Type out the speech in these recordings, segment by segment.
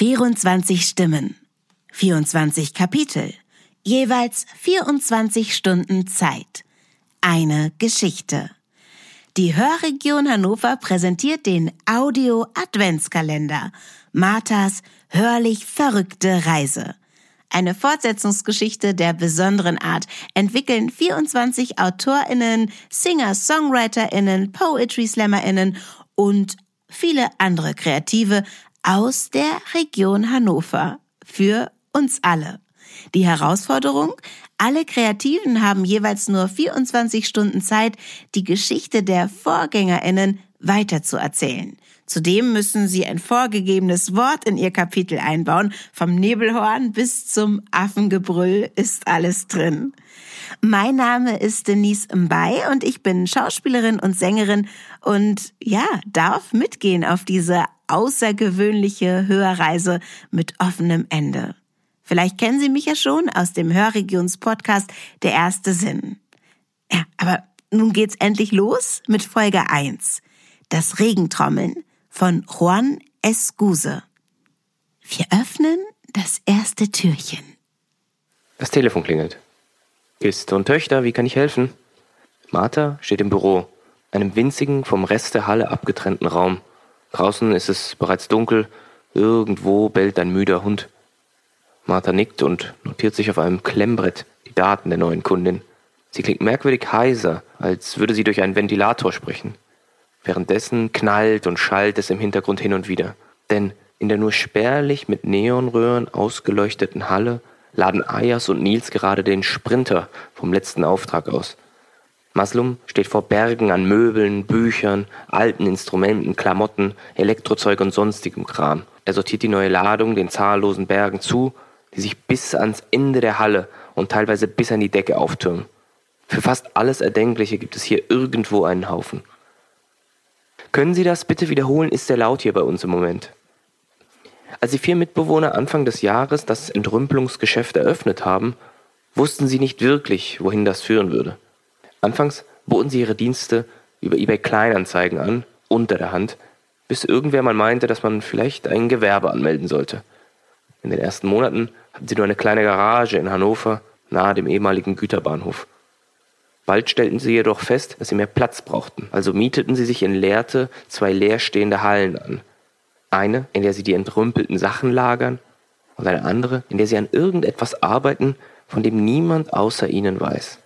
24 Stimmen, 24 Kapitel, jeweils 24 Stunden Zeit. Eine Geschichte. Die Hörregion Hannover präsentiert den Audio Adventskalender. Marthas hörlich verrückte Reise. Eine Fortsetzungsgeschichte der besonderen Art entwickeln 24 AutorInnen, Singer, SongwriterInnen, Poetry SlammerInnen und viele andere Kreative aus der Region Hannover. Für uns alle. Die Herausforderung? Alle Kreativen haben jeweils nur 24 Stunden Zeit, die Geschichte der VorgängerInnen weiterzuerzählen. Zudem müssen sie ein vorgegebenes Wort in ihr Kapitel einbauen. Vom Nebelhorn bis zum Affengebrüll ist alles drin. Mein Name ist Denise Mbay und ich bin Schauspielerin und Sängerin und ja, darf mitgehen auf diese außergewöhnliche Hörreise mit offenem Ende. Vielleicht kennen Sie mich ja schon aus dem Hörregions-Podcast Der erste Sinn. Ja, aber nun geht's endlich los mit Folge 1. Das Regentrommeln von Juan Escuse. Wir öffnen das erste Türchen. Das Telefon klingelt. Ist und Töchter, wie kann ich helfen? Martha steht im Büro, einem winzigen, vom Rest der Halle abgetrennten Raum. Draußen ist es bereits dunkel, irgendwo bellt ein müder Hund. Martha nickt und notiert sich auf einem Klemmbrett die Daten der neuen Kundin. Sie klingt merkwürdig heiser, als würde sie durch einen Ventilator sprechen. Währenddessen knallt und schallt es im Hintergrund hin und wieder. Denn in der nur spärlich mit Neonröhren ausgeleuchteten Halle laden Ayas und Nils gerade den Sprinter vom letzten Auftrag aus. Maslum steht vor Bergen an Möbeln, Büchern, alten Instrumenten, Klamotten, Elektrozeug und sonstigem Kram. Er sortiert die neue Ladung den zahllosen Bergen zu, die sich bis ans Ende der Halle und teilweise bis an die Decke auftürmen. Für fast alles Erdenkliche gibt es hier irgendwo einen Haufen. Können Sie das bitte wiederholen? Ist sehr laut hier bei uns im Moment. Als die vier Mitbewohner Anfang des Jahres das Entrümpelungsgeschäft eröffnet haben, wussten sie nicht wirklich, wohin das führen würde. Anfangs boten sie ihre Dienste über eBay Kleinanzeigen an, unter der Hand, bis irgendwer mal meinte, dass man vielleicht ein Gewerbe anmelden sollte. In den ersten Monaten hatten sie nur eine kleine Garage in Hannover, nahe dem ehemaligen Güterbahnhof. Bald stellten sie jedoch fest, dass sie mehr Platz brauchten, also mieteten sie sich in Lehrte zwei leerstehende Hallen an. Eine, in der sie die entrümpelten Sachen lagern, und eine andere, in der sie an irgendetwas arbeiten, von dem niemand außer ihnen weiß.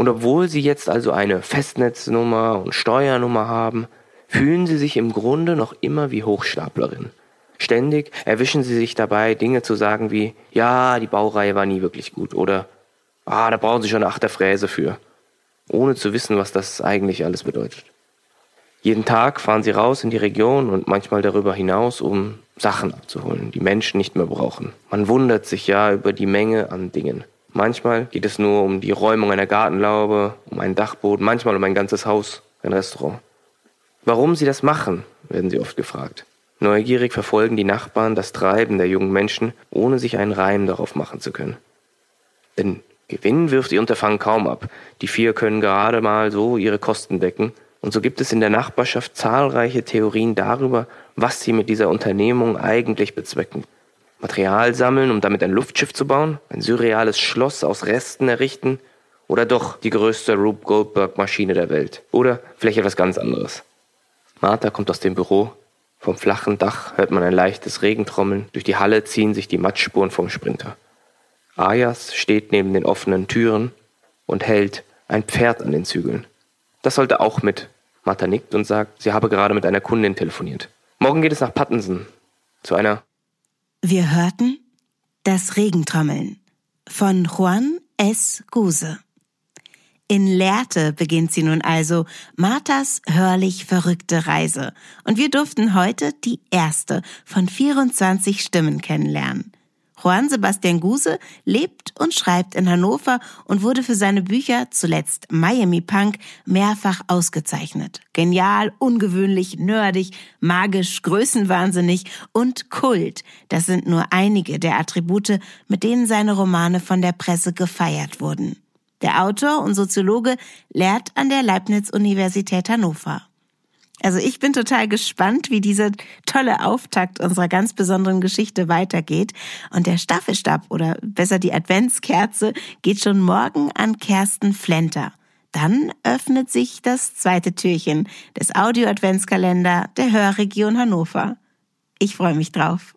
Und obwohl sie jetzt also eine Festnetznummer und Steuernummer haben, fühlen sie sich im Grunde noch immer wie Hochstaplerin. Ständig erwischen sie sich dabei, Dinge zu sagen wie, ja, die Baureihe war nie wirklich gut oder, ah, da brauchen sie schon eine Achterfräse für ohne zu wissen, was das eigentlich alles bedeutet. Jeden Tag fahren sie raus in die Region und manchmal darüber hinaus, um Sachen abzuholen, die Menschen nicht mehr brauchen. Man wundert sich ja über die Menge an Dingen. Manchmal geht es nur um die Räumung einer Gartenlaube, um einen Dachboden, manchmal um ein ganzes Haus, ein Restaurant. Warum sie das machen, werden sie oft gefragt. Neugierig verfolgen die Nachbarn das Treiben der jungen Menschen, ohne sich einen Reim darauf machen zu können. Denn Gewinn wirft ihr Unterfangen kaum ab. Die vier können gerade mal so ihre Kosten decken. Und so gibt es in der Nachbarschaft zahlreiche Theorien darüber, was sie mit dieser Unternehmung eigentlich bezwecken. Material sammeln, um damit ein Luftschiff zu bauen, ein surreales Schloss aus Resten errichten oder doch die größte Rube Goldberg Maschine der Welt oder vielleicht etwas ganz anderes. Martha kommt aus dem Büro. Vom flachen Dach hört man ein leichtes Regentrommeln. Durch die Halle ziehen sich die Matschspuren vom Sprinter. Ayas steht neben den offenen Türen und hält ein Pferd an den Zügeln. Das sollte auch mit. Martha nickt und sagt, sie habe gerade mit einer Kundin telefoniert. Morgen geht es nach Pattensen. Zu einer. Wir hörten Das Regentrommeln von Juan S. Guse. In Lehrte beginnt sie nun also Marthas hörlich verrückte Reise. Und wir durften heute die erste von 24 Stimmen kennenlernen. Juan Sebastian Guse lebt und schreibt in Hannover und wurde für seine Bücher, zuletzt Miami Punk, mehrfach ausgezeichnet. Genial, ungewöhnlich, nerdig, magisch, größenwahnsinnig und Kult. Das sind nur einige der Attribute, mit denen seine Romane von der Presse gefeiert wurden. Der Autor und Soziologe lehrt an der Leibniz-Universität Hannover. Also ich bin total gespannt, wie dieser tolle Auftakt unserer ganz besonderen Geschichte weitergeht. Und der Staffelstab oder besser die Adventskerze geht schon morgen an Kersten Flenter. Dann öffnet sich das zweite Türchen des Audio-Adventskalender der Hörregion Hannover. Ich freue mich drauf.